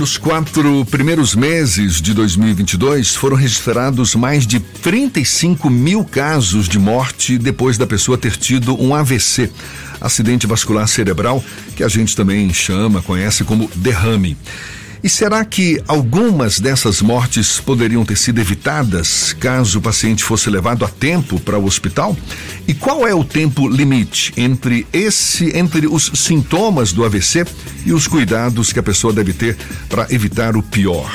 Nos quatro primeiros meses de 2022, foram registrados mais de 35 mil casos de morte depois da pessoa ter tido um AVC, acidente vascular cerebral, que a gente também chama, conhece como derrame. E será que algumas dessas mortes poderiam ter sido evitadas caso o paciente fosse levado a tempo para o hospital? E qual é o tempo limite entre esse entre os sintomas do AVC e os cuidados que a pessoa deve ter para evitar o pior?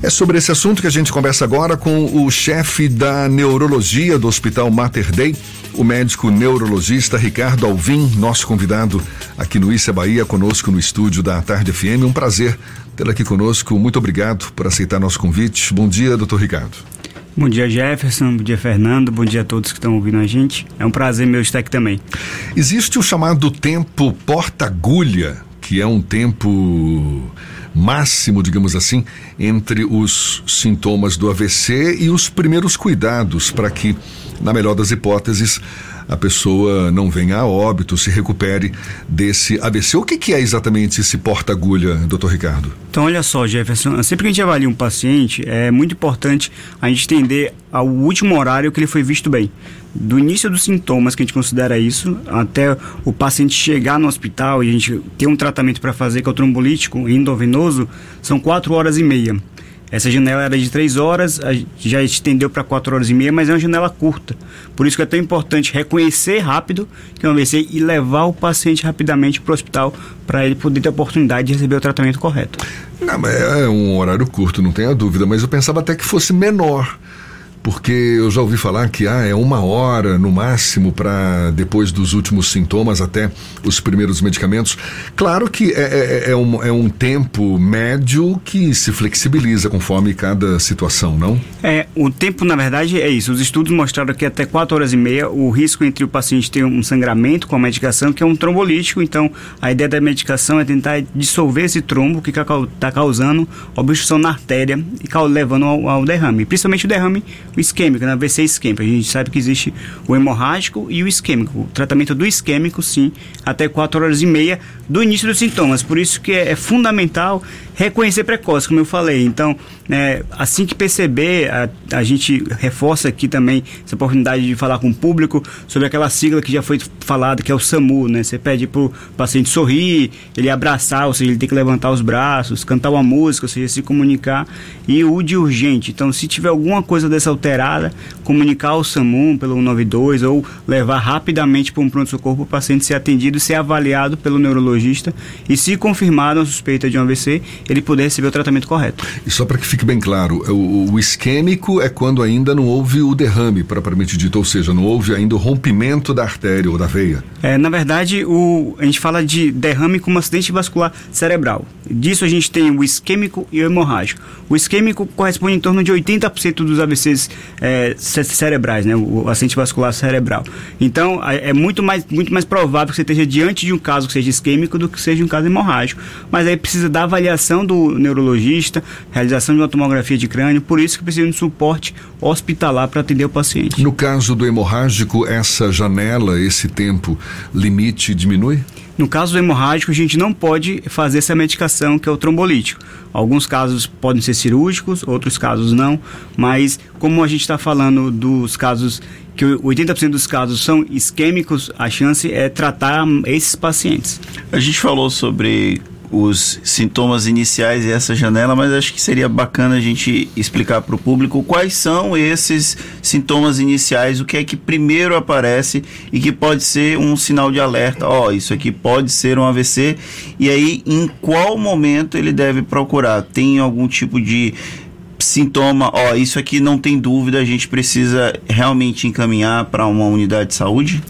É sobre esse assunto que a gente conversa agora com o chefe da neurologia do Hospital Mater Dei, o médico neurologista Ricardo Alvim, nosso convidado aqui no Issa Bahia, conosco no estúdio da Tarde FM. Um prazer tê-lo aqui conosco. Muito obrigado por aceitar nosso convite. Bom dia, doutor Ricardo. Bom dia, Jefferson. Bom dia, Fernando. Bom dia a todos que estão ouvindo a gente. É um prazer meu estar aqui também. Existe o chamado tempo porta-agulha, que é um tempo máximo, digamos assim, entre os sintomas do AVC e os primeiros cuidados para que, na melhor das hipóteses, a pessoa não venha a óbito, se recupere desse AVC. O que, que é exatamente esse porta-agulha, doutor Ricardo? Então, olha só, Jefferson, sempre que a gente avalia um paciente, é muito importante a gente entender o último horário que ele foi visto bem. Do início dos sintomas, que a gente considera isso, até o paciente chegar no hospital e a gente ter um tratamento para fazer, que é o trombolítico endovenoso, são quatro horas e meia. Essa janela era de 3 horas, já estendeu para 4 horas e meia, mas é uma janela curta. Por isso que é tão importante reconhecer rápido que é um AVC e levar o paciente rapidamente para o hospital para ele poder ter a oportunidade de receber o tratamento correto. Não, é um horário curto, não tenha dúvida, mas eu pensava até que fosse menor porque eu já ouvi falar que ah, é uma hora no máximo para depois dos últimos sintomas até os primeiros medicamentos. Claro que é, é, é, um, é um tempo médio que se flexibiliza conforme cada situação, não? É, o tempo na verdade é isso. Os estudos mostraram que até 4 horas e meia o risco entre o paciente ter um sangramento com a medicação, que é um trombolítico, então a ideia da medicação é tentar dissolver esse trombo que está causando obstrução na artéria e levando ao, ao derrame, principalmente o derrame o isquêmico, né? VC isquêmica. A gente sabe que existe o hemorrágico e o isquêmico. O tratamento do isquêmico, sim, até 4 horas e meia do início dos sintomas. Por isso que é, é fundamental reconhecer precoce, como eu falei. Então, é, assim que perceber, a, a gente reforça aqui também essa oportunidade de falar com o público sobre aquela sigla que já foi falada, que é o SAMU, né? Você pede para o paciente sorrir, ele abraçar, ou seja, ele tem que levantar os braços, cantar uma música, ou seja, se comunicar. E o de urgente. Então, se tiver alguma coisa dessa alterada, comunicar ao SAMU pelo 192 ou levar rapidamente para um pronto-socorro para o paciente ser atendido, ser avaliado pelo neurologista e se confirmada a suspeita de um AVC, ele poder receber o tratamento correto. E só para que fique bem claro, é o, o, isquêmico é quando ainda não houve o derrame, propriamente dito, ou seja, não houve ainda o rompimento da artéria ou da veia. É, na verdade, o, a gente fala de derrame como acidente vascular cerebral. Disso a gente tem o isquêmico e o hemorrágico. O isquêmico corresponde em torno de 80% dos AVCs é, cerebrais, né? O, o acidente vascular cerebral. Então, é muito mais, muito mais provável que você esteja diante de um caso que seja isquêmico do que seja um caso hemorrágico. Mas aí precisa da avaliação do neurologista, realização de uma tomografia de crânio, por isso que precisa de um suporte hospitalar para atender o paciente. No caso do hemorrágico, essa janela, esse tempo limite diminui? No caso do hemorrágico, a gente não pode fazer essa medicação que é o trombolítico. Alguns casos podem ser cirúrgicos, outros casos não, mas como a gente está falando dos casos que 80% dos casos são isquêmicos, a chance é tratar esses pacientes. A gente falou sobre os sintomas iniciais e essa janela, mas acho que seria bacana a gente explicar para o público quais são esses sintomas iniciais, o que é que primeiro aparece e que pode ser um sinal de alerta. Ó, oh, isso aqui pode ser um AVC. E aí, em qual momento ele deve procurar? Tem algum tipo de sintoma, ó, oh, isso aqui não tem dúvida, a gente precisa realmente encaminhar para uma unidade de saúde?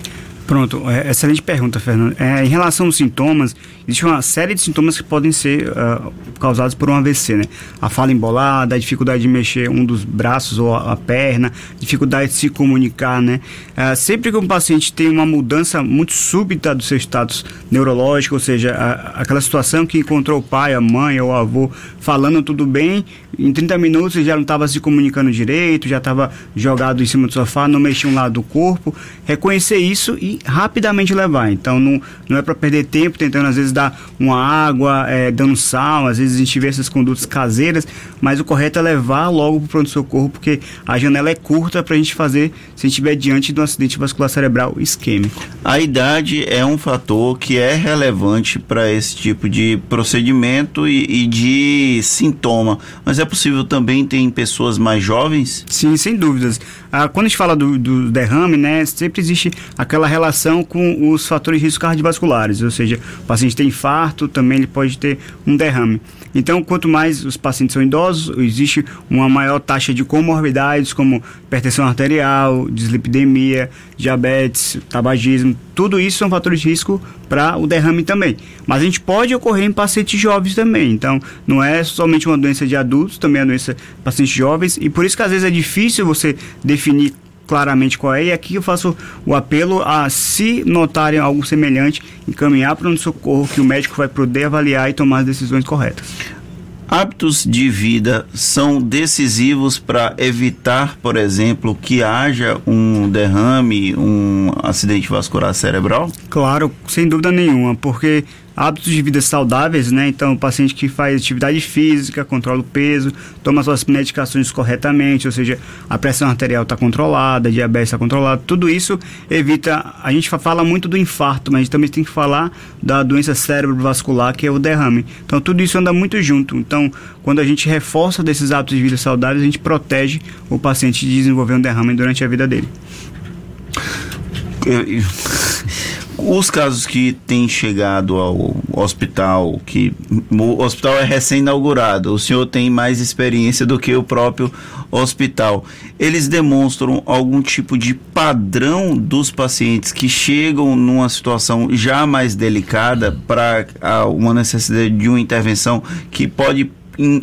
Pronto, é, excelente pergunta, Fernando. É, em relação aos sintomas, existe uma série de sintomas que podem ser uh, causados por um AVC, né? A fala embolada, a dificuldade de mexer um dos braços ou a, a perna, dificuldade de se comunicar, né? Uh, sempre que um paciente tem uma mudança muito súbita do seu status neurológico, ou seja, a, aquela situação que encontrou o pai, a mãe ou o avô falando tudo bem, em 30 minutos ele já não estava se comunicando direito, já estava jogado em cima do sofá, não mexia um lado do corpo, reconhecer isso e rapidamente levar. Então não, não é para perder tempo tentando às vezes dar uma água, é, dando sal, às vezes a gente vê essas condutas caseiras, mas o correto é levar logo para o pronto-socorro, porque a janela é curta para a gente fazer se a gente estiver diante de um acidente vascular cerebral isquêmico. A idade é um fator que é relevante para esse tipo de procedimento e, e de sintoma, mas é possível também ter em pessoas mais jovens? Sim, sem dúvidas. Ah, quando a gente fala do, do, derrame, né, sempre existe aquela relação com os fatores de risco cardiovasculares, ou seja, o paciente tem infarto, também ele pode ter um derrame. Então, quanto mais os pacientes são idosos, existe uma maior taxa de comorbidades, como hipertensão arterial, dislipidemia, diabetes, tabagismo. Tudo isso são fatores de risco para o derrame também. Mas a gente pode ocorrer em pacientes jovens também. Então, não é somente uma doença de adultos, também é uma doença de pacientes jovens. E por isso que às vezes é difícil você definir claramente qual é. E aqui eu faço o apelo a, se notarem algo semelhante, encaminhar para um socorro que o médico vai poder avaliar e tomar as decisões corretas. Hábitos de vida são decisivos para evitar, por exemplo, que haja um derrame, um acidente vascular cerebral? Claro, sem dúvida nenhuma, porque hábitos de vida saudáveis, né? Então, o paciente que faz atividade física, controla o peso, toma suas medicações corretamente, ou seja, a pressão arterial está controlada, a diabetes está controlada, tudo isso evita. A gente fala muito do infarto, mas a gente também tem que falar da doença cerebrovascular, que é o derrame. Então, tudo isso anda muito junto. Então, quando a gente reforça desses hábitos de vida saudáveis, a gente protege o paciente de desenvolver um derrame durante a vida dele. Os casos que têm chegado ao hospital, que o hospital é recém-inaugurado, o senhor tem mais experiência do que o próprio hospital. Eles demonstram algum tipo de padrão dos pacientes que chegam numa situação já mais delicada para uma necessidade de uma intervenção que pode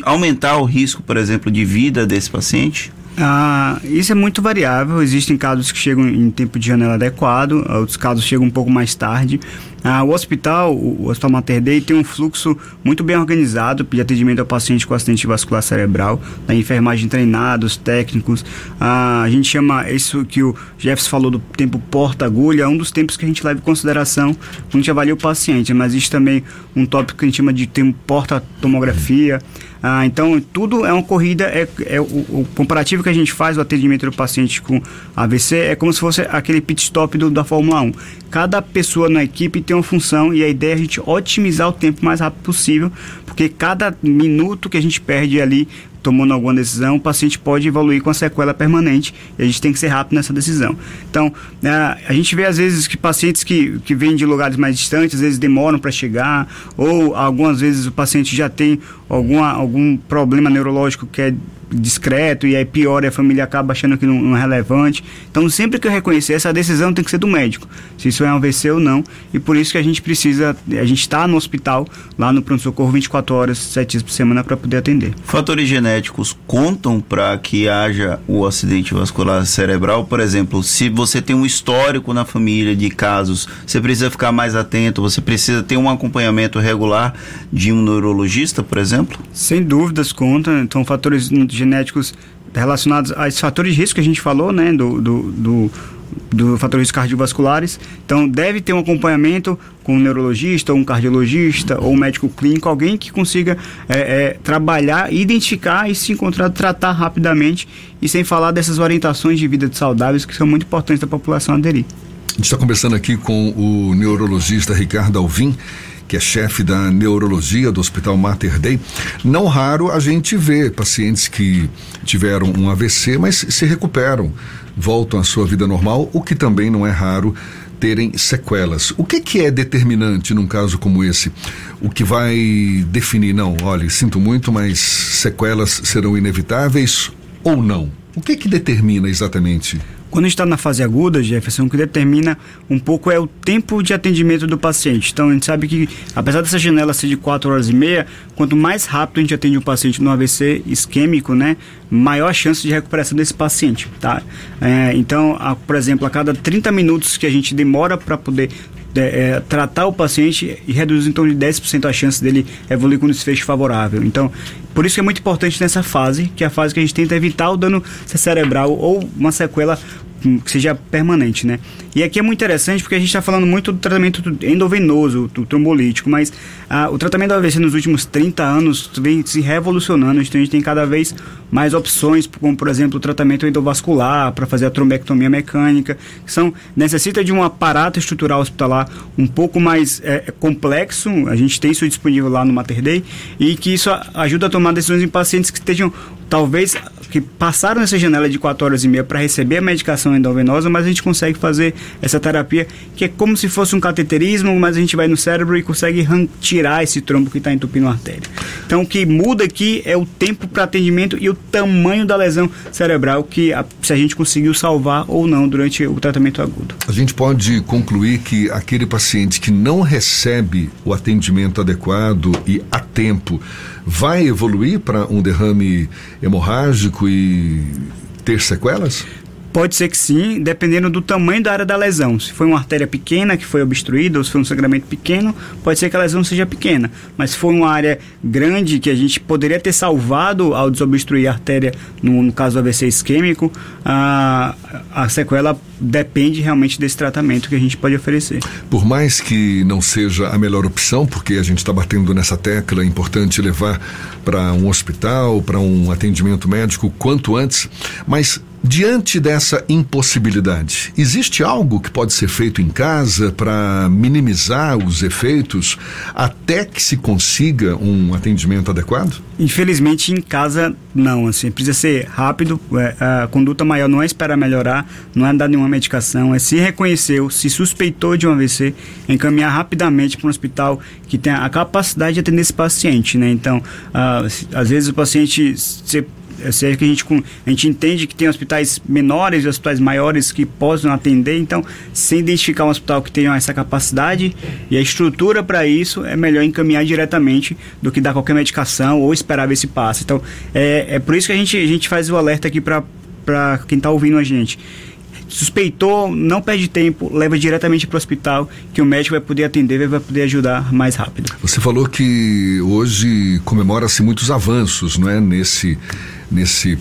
aumentar o risco, por exemplo, de vida desse paciente? Ah, isso é muito variável. Existem casos que chegam em tempo de janela adequado, outros casos chegam um pouco mais tarde. Ah, o hospital, o Hospital Mater Dei, tem um fluxo muito bem organizado de atendimento ao paciente com acidente vascular cerebral, da enfermagem treinada, os técnicos. Ah, a gente chama isso que o Jeffs falou do tempo porta-agulha, é um dos tempos que a gente leva em consideração quando a gente avalia o paciente, mas existe também um tópico que a gente chama de tempo porta-tomografia. Ah, então, tudo é uma corrida, é, é o, o, comparativo que a gente faz, o atendimento do paciente com AVC, é como se fosse aquele pit stop do, da Fórmula 1. Cada pessoa na equipe tem uma função e a ideia é a gente otimizar o tempo mais rápido possível, porque cada minuto que a gente perde ali tomando alguma decisão, o paciente pode evoluir com a sequela permanente e a gente tem que ser rápido nessa decisão. Então, é, a gente vê às vezes que pacientes que, que vêm de lugares mais distantes, às vezes demoram para chegar, ou algumas vezes o paciente já tem alguma, algum problema neurológico que é discreto e aí pior e a família acaba achando que não, não, é relevante. Então, sempre que eu reconhecer, essa decisão tem que ser do médico, se isso é um AVC ou não. E por isso que a gente precisa, a gente está no hospital, lá no pronto-socorro, 24 horas, 7 dias por semana para poder atender. Fatores genéticos contam para que haja o acidente vascular cerebral? Por exemplo, se você tem um histórico na família de casos, você precisa ficar mais atento, você precisa ter um acompanhamento regular de um neurologista, por exemplo? Sem dúvidas conta. Então, fatores genéticos relacionados a esses fatores de risco que a gente falou, né, do, do, do, do fatores cardiovasculares. Então, deve ter um acompanhamento com um neurologista, ou um cardiologista, ou um médico clínico, alguém que consiga é, é, trabalhar, identificar e se encontrar, tratar rapidamente, e sem falar dessas orientações de vida saudáveis que são muito importantes da população aderir. A gente está conversando aqui com o neurologista Ricardo Alvim que é chefe da neurologia do Hospital Mater Dei, não raro a gente vê pacientes que tiveram um AVC, mas se recuperam, voltam à sua vida normal, o que também não é raro terem sequelas. O que, que é determinante num caso como esse? O que vai definir, não, olha, sinto muito, mas sequelas serão inevitáveis ou não? O que que determina exatamente? Quando a gente está na fase aguda, Jefferson, o que determina um pouco é o tempo de atendimento do paciente. Então, a gente sabe que, apesar dessa janela ser de 4 horas e meia, quanto mais rápido a gente atende um paciente no AVC isquêmico, né, maior a chance de recuperação desse paciente, tá? É, então, a, por exemplo, a cada 30 minutos que a gente demora para poder é, tratar o paciente e reduz torno de 10% a chance dele evoluir com desfecho favorável. Então, por isso que é muito importante nessa fase, que é a fase que a gente tenta evitar o dano cerebral ou uma sequela que seja permanente, né? E aqui é muito interessante porque a gente está falando muito do tratamento endovenoso, do trombolítico, mas ah, o tratamento do AVC nos últimos 30 anos vem se revolucionando, então a gente tem cada vez mais opções, como por exemplo o tratamento endovascular para fazer a trombectomia mecânica, que são necessita de um aparato estrutural hospitalar um pouco mais é, complexo, a gente tem isso disponível lá no Mater Day, e que isso ajuda a tomar decisões em pacientes que estejam talvez que passaram essa janela de 4 horas e meia para receber a medicação endovenosa, mas a gente consegue fazer essa terapia que é como se fosse um cateterismo, mas a gente vai no cérebro e consegue tirar esse trombo que está entupindo a artéria. Então o que muda aqui é o tempo para atendimento e o tamanho da lesão cerebral que a, se a gente conseguiu salvar ou não durante o tratamento agudo. A gente pode concluir que aquele paciente que não recebe o atendimento adequado e a tempo vai evoluir para um derrame hemorrágico e ter sequelas? Pode ser que sim, dependendo do tamanho da área da lesão. Se foi uma artéria pequena que foi obstruída ou se foi um sangramento pequeno, pode ser que a lesão seja pequena. Mas se for uma área grande que a gente poderia ter salvado ao desobstruir a artéria, no, no caso do AVC isquêmico, a, a sequela depende realmente desse tratamento que a gente pode oferecer. Por mais que não seja a melhor opção, porque a gente está batendo nessa tecla, é importante levar para um hospital, para um atendimento médico quanto antes, mas Diante dessa impossibilidade, existe algo que pode ser feito em casa para minimizar os efeitos até que se consiga um atendimento adequado? Infelizmente, em casa, não. Assim, precisa ser rápido. É, a conduta maior não é esperar melhorar, não é dar nenhuma medicação, é se reconheceu, se suspeitou de um AVC, encaminhar rapidamente para um hospital que tenha a capacidade de atender esse paciente. Né? Então, às vezes o paciente. Se, é que a gente, a gente entende que tem hospitais menores e hospitais maiores que possam atender, então, sem identificar um hospital que tenha essa capacidade e a estrutura para isso, é melhor encaminhar diretamente do que dar qualquer medicação ou esperar ver se passa. Então, é, é por isso que a gente, a gente faz o alerta aqui para quem está ouvindo a gente suspeitou, não perde tempo, leva diretamente para o hospital, que o médico vai poder atender, vai poder ajudar mais rápido. Você falou que hoje comemora-se muitos avanços, não é, nesse nesse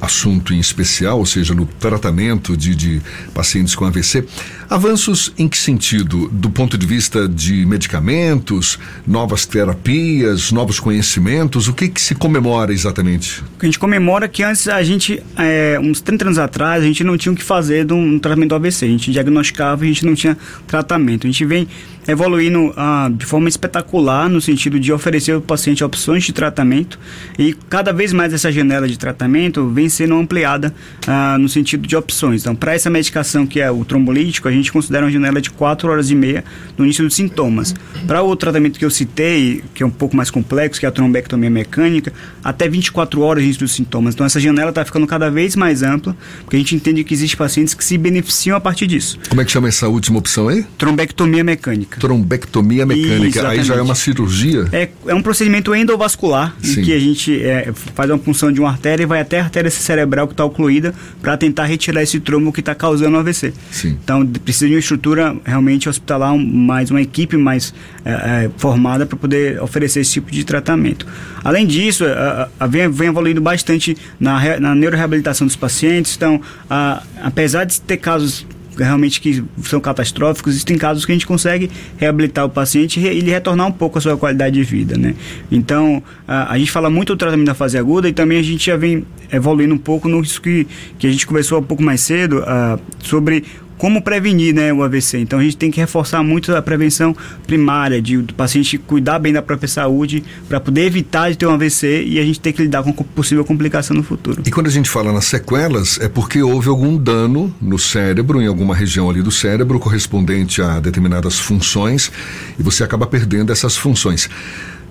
assunto em especial, ou seja, no tratamento de, de, pacientes com AVC. Avanços em que sentido? Do ponto de vista de medicamentos, novas terapias, novos conhecimentos? O que, que se comemora exatamente? A gente comemora que antes a gente, é, uns 30 anos atrás, a gente não tinha o que fazer de um tratamento do AVC. A gente diagnosticava e a gente não tinha tratamento. A gente vem evoluindo ah, de forma espetacular no sentido de oferecer ao paciente opções de tratamento e cada vez mais essa janela de tratamento vem sendo ampliada ah, no sentido de opções. Então, para essa medicação que é o trombolítico, a gente considera uma janela de 4 horas e meia no início dos sintomas. Para o tratamento que eu citei, que é um pouco mais complexo, que é a trombectomia mecânica, até 24 horas no início dos sintomas. Então, essa janela está ficando cada vez mais ampla, porque a gente entende que existem pacientes que se beneficiam a partir disso. Como é que chama essa última opção aí? Trombectomia mecânica trombectomia mecânica. Aí já é uma cirurgia? É, é um procedimento endovascular, Sim. em que a gente é, faz uma punção de uma artéria e vai até a artéria cerebral que está ocluída para tentar retirar esse trombo que está causando o AVC. Sim. Então precisa de uma estrutura realmente hospitalar, mais uma equipe mais é, é, formada para poder oferecer esse tipo de tratamento. Além disso, a, a, vem, vem evoluindo bastante na, na neuroreabilitação dos pacientes. Então, a, apesar de ter casos realmente que são catastróficos, existem casos que a gente consegue reabilitar o paciente e ele retornar um pouco a sua qualidade de vida, né? Então, a, a gente fala muito do tratamento da fase aguda e também a gente já vem evoluindo um pouco no que, que a gente conversou um pouco mais cedo uh, sobre como prevenir né, o AVC. Então a gente tem que reforçar muito a prevenção primária, de o paciente cuidar bem da própria saúde para poder evitar de ter um AVC e a gente tem que lidar com possível complicação no futuro. E quando a gente fala nas sequelas, é porque houve algum dano no cérebro, em alguma região ali do cérebro, correspondente a determinadas funções, e você acaba perdendo essas funções.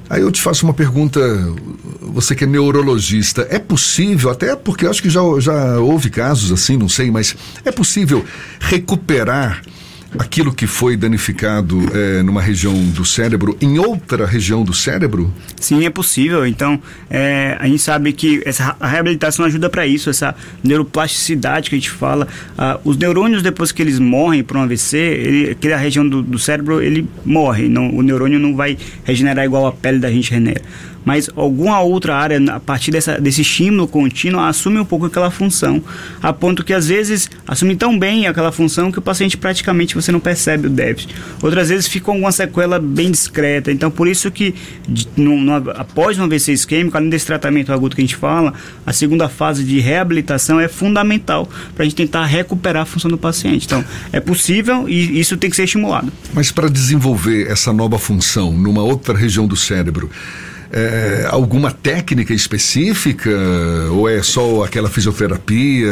Aí eu te faço uma pergunta, você que é neurologista, é possível, até porque eu acho que já, já houve casos assim, não sei, mas é possível recuperar aquilo que foi danificado é, numa região do cérebro em outra região do cérebro? Sim, é possível. Então, é, a gente sabe que essa, a reabilitação ajuda para isso, essa neuroplasticidade que a gente fala. Ah, os neurônios, depois que eles morrem por um AVC, ele, aquela região do, do cérebro, ele morre. Não, o neurônio não vai regenerar igual a pele da gente regenera mas alguma outra área, a partir dessa, desse estímulo contínuo, assume um pouco aquela função, a ponto que às vezes assume tão bem aquela função que o paciente praticamente você não percebe o déficit. Outras vezes fica alguma sequela bem discreta. Então, por isso que no, no, após um AVC isquêmico, além desse tratamento agudo que a gente fala, a segunda fase de reabilitação é fundamental para a gente tentar recuperar a função do paciente. Então, é possível e isso tem que ser estimulado. Mas para desenvolver essa nova função numa outra região do cérebro, é, alguma técnica específica ou é só aquela fisioterapia?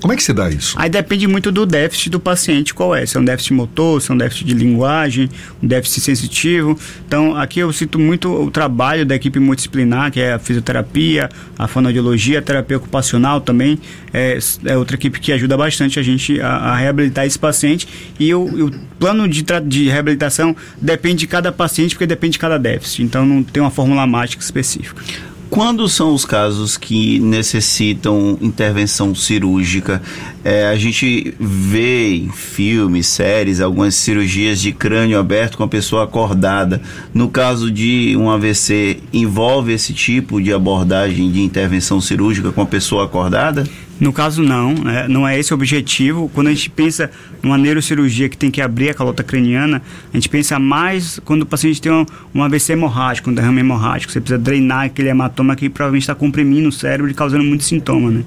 Como é que se dá isso? Aí depende muito do déficit do paciente, qual é? Se é um déficit motor, se é um déficit de linguagem, um déficit sensitivo. Então, aqui eu cito muito o trabalho da equipe multidisciplinar, que é a fisioterapia, a fonoaudiologia, a terapia ocupacional também. É, é outra equipe que ajuda bastante a gente a, a reabilitar esse paciente. E o, o plano de, de reabilitação depende de cada paciente, porque depende de cada déficit. Então, não tem uma fórmula mágica traumática específica. Quando são os casos que necessitam intervenção cirúrgica? É, a gente vê em filmes, séries, algumas cirurgias de crânio aberto com a pessoa acordada. No caso de um AVC, envolve esse tipo de abordagem de intervenção cirúrgica com a pessoa acordada? No caso, não, né? não é esse o objetivo. Quando a gente pensa numa neurocirurgia que tem que abrir a calota craniana, a gente pensa mais quando o paciente tem um, um AVC hemorrágico, um derrame hemorrágico. Você precisa drenar aquele hematoma que provavelmente está comprimindo o cérebro e causando muito sintoma. Né?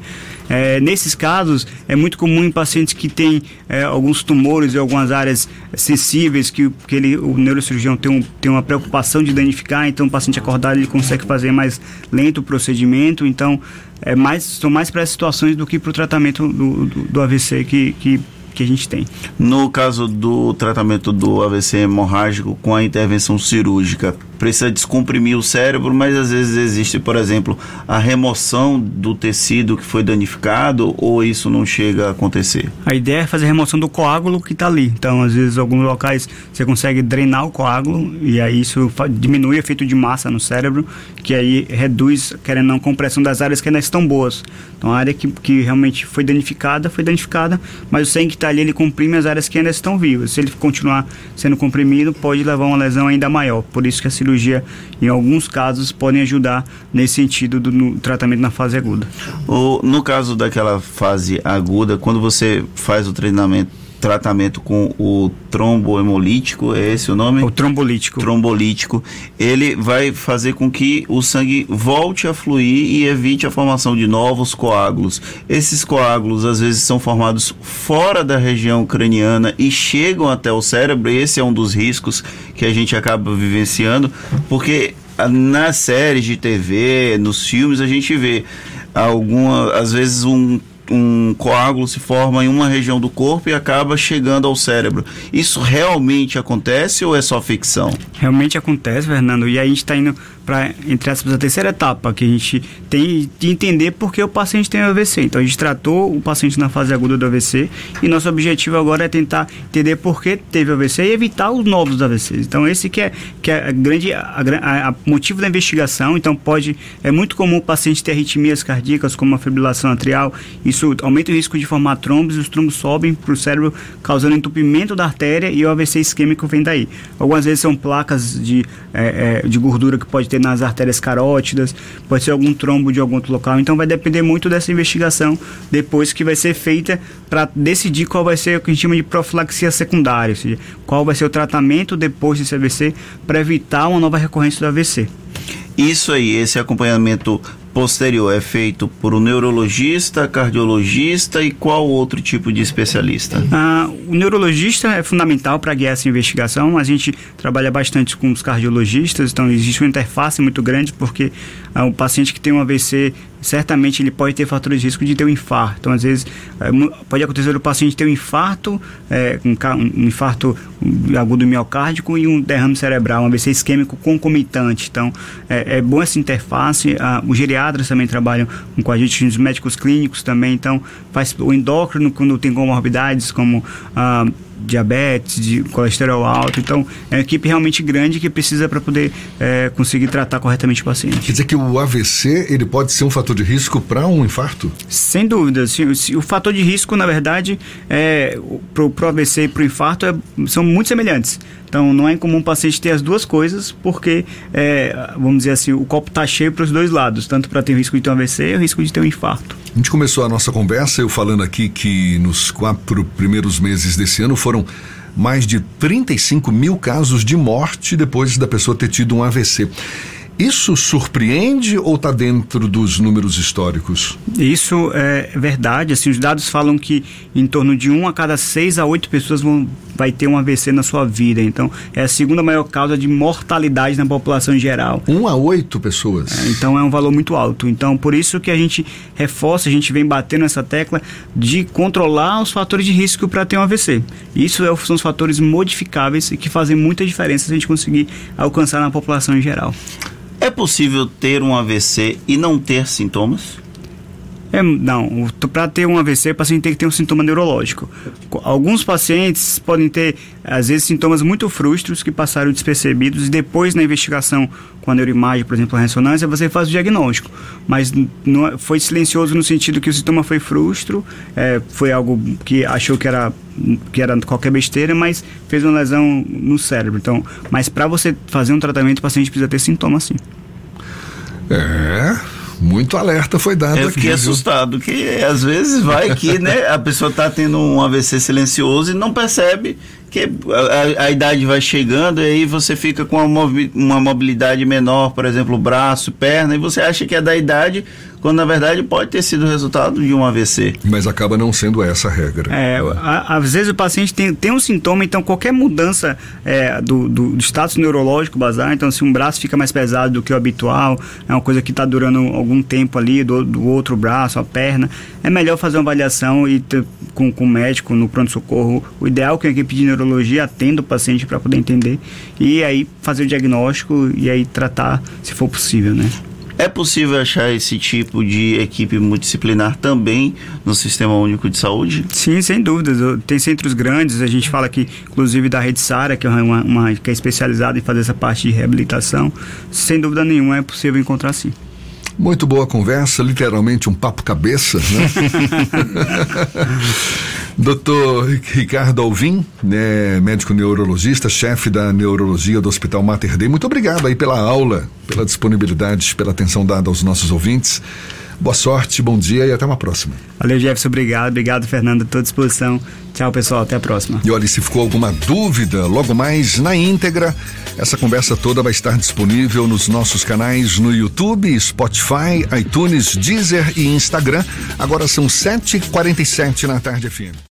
É, nesses casos, é muito comum em pacientes que têm é, alguns tumores em algumas áreas sensíveis que, que ele, o neurocirurgião tem, um, tem uma preocupação de danificar, então o paciente acordado ele consegue fazer mais lento o procedimento. Então, é mais, são mais para essas situações do que para o tratamento do, do, do AVC que, que que a gente tem. No caso do tratamento do AVC hemorrágico com a intervenção cirúrgica, precisa descomprimir o cérebro, mas às vezes existe, por exemplo, a remoção do tecido que foi danificado ou isso não chega a acontecer? A ideia é fazer a remoção do coágulo que está ali. Então, às vezes, em alguns locais você consegue drenar o coágulo e aí isso diminui o efeito de massa no cérebro, que aí reduz, querendo não, a compressão das áreas que ainda estão boas. Então, a área que, que realmente foi danificada, foi danificada, mas o sangue que está ali, ele comprime as áreas que ainda estão vivas. Se ele continuar sendo comprimido, pode levar a uma lesão ainda maior. Por isso que a cirurgia cirurgia, em alguns casos, podem ajudar nesse sentido do no tratamento na fase aguda. No caso daquela fase aguda, quando você faz o treinamento tratamento com o trombohemolítico, é esse o nome? O trombolítico. Trombolítico. Ele vai fazer com que o sangue volte a fluir e evite a formação de novos coágulos. Esses coágulos às vezes são formados fora da região craniana e chegam até o cérebro. Esse é um dos riscos que a gente acaba vivenciando, porque nas séries de TV, nos filmes, a gente vê alguma, às vezes um um coágulo se forma em uma região do corpo e acaba chegando ao cérebro. Isso realmente acontece ou é só ficção? Realmente acontece, Fernando. E a gente está indo para, entre aspas, a terceira etapa, que a gente tem de entender por que o paciente tem AVC. Então, a gente tratou o paciente na fase aguda do AVC e nosso objetivo agora é tentar entender por que teve AVC e evitar os novos AVCs. Então, esse que é, que é a grande a, a, a motivo da investigação. Então, pode é muito comum o paciente ter arritmias cardíacas, como a fibrilação atrial. Isso aumenta o risco de formar trombos e os trombos sobem para o cérebro, causando entupimento da artéria e o AVC isquêmico vem daí. Algumas vezes são placas de, é, é, de gordura que pode ter nas artérias carótidas, pode ser algum trombo de algum outro local. Então vai depender muito dessa investigação depois que vai ser feita para decidir qual vai ser o que a gente chama de profilaxia secundária, ou seja, qual vai ser o tratamento depois desse AVC para evitar uma nova recorrência do AVC. Isso aí, esse acompanhamento posterior é feito por um neurologista, cardiologista e qual outro tipo de especialista? Ah, o neurologista é fundamental para guiar essa investigação. A gente trabalha bastante com os cardiologistas, então existe uma interface muito grande porque ah, o paciente que tem um AVC certamente ele pode ter fatores de risco de ter um infarto. Então, às vezes, é, pode acontecer o paciente ter um infarto, é, um, um, infarto agudo miocárdico e um derrame cerebral, um AVC isquêmico concomitante. Então, é, é bom essa interface. Os geriatras também trabalham com a gente, os médicos clínicos também. Então, faz o endócrino quando tem comorbidades como ah, diabetes, de colesterol alto. Então, é uma equipe realmente grande que precisa para poder é, conseguir tratar corretamente o paciente. Quer dizer que o AVC ele pode ser um fator de risco para um infarto? Sem dúvida. o, o, fator de risco, na verdade, é, para o AVC e para o infarto é, são muito semelhantes. Então, não é incomum o paciente ter as duas coisas, porque, é, vamos dizer assim, o copo está cheio para os dois lados, tanto para ter o risco de ter um AVC e o risco de ter um infarto. A gente começou a nossa conversa, eu falando aqui que nos quatro primeiros meses desse ano foram mais de 35 mil casos de morte depois da pessoa ter tido um AVC. Isso surpreende ou está dentro dos números históricos? Isso é verdade. Assim, os dados falam que em torno de 1 a cada 6 a 8 pessoas vão, vai ter um AVC na sua vida. Então, é a segunda maior causa de mortalidade na população em geral. 1 a 8 pessoas? É, então, é um valor muito alto. Então, por isso que a gente reforça, a gente vem batendo essa tecla de controlar os fatores de risco para ter um AVC. Isso é, são os fatores modificáveis e que fazem muita diferença se a gente conseguir alcançar na população em geral. É possível ter um AVC e não ter sintomas? É, não, para ter um AVC, o paciente tem que ter um sintoma neurológico. Alguns pacientes podem ter, às vezes, sintomas muito frustros que passaram despercebidos e depois, na investigação com a neuroimagem, por exemplo, a ressonância, você faz o diagnóstico. Mas não, é, foi silencioso no sentido que o sintoma foi frustro, é, foi algo que achou que era, que era qualquer besteira, mas fez uma lesão no cérebro. Então, mas para você fazer um tratamento, o paciente precisa ter sintoma sim. É muito alerta foi dado Eu fiquei assustado, que às vezes vai que né, a pessoa está tendo um AVC silencioso e não percebe que a, a, idade vai chegando e aí você fica com uma, uma mobilidade menor, por exemplo, braço, perna, e você acha que é da idade, quando na verdade pode ter sido resultado de um AVC. Mas acaba não sendo essa a regra. É, a, às vezes o paciente tem, tem um sintoma, então qualquer mudança é, do, do, do, status neurológico basal, então se um braço fica mais pesado do que o habitual, é uma coisa que está durando algum tempo ali, do, do outro braço, a perna, é melhor fazer uma avaliação e ter, com, com o médico no pronto-socorro. O ideal é que a equipe de neurologia atenda o paciente para poder entender e aí fazer o diagnóstico e aí tratar se for possível, né? É possível achar esse tipo de equipe multidisciplinar também no Sistema Único de Saúde? Sim, sem dúvidas. Tem centros grandes, a gente fala aqui, inclusive da Rede Sara, que é uma, uma que é especializada em fazer essa parte de reabilitação. Sem dúvida nenhuma é possível encontrar sim. Muito boa conversa, literalmente um papo cabeça, né? Doutor Ricardo Alvim, né, médico neurologista, chefe da neurologia do Hospital Mater Dei, muito obrigado aí pela aula, pela disponibilidade, pela atenção dada aos nossos ouvintes. Boa sorte, bom dia e até uma próxima. Valeu, Jefferson, obrigado. Obrigado, Fernando, estou à disposição. Tchau, pessoal, até a próxima. E olha, se ficou alguma dúvida, logo mais na íntegra, essa conversa toda vai estar disponível nos nossos canais no YouTube, Spotify, iTunes, Deezer e Instagram. Agora são 7h47 na tarde, FM.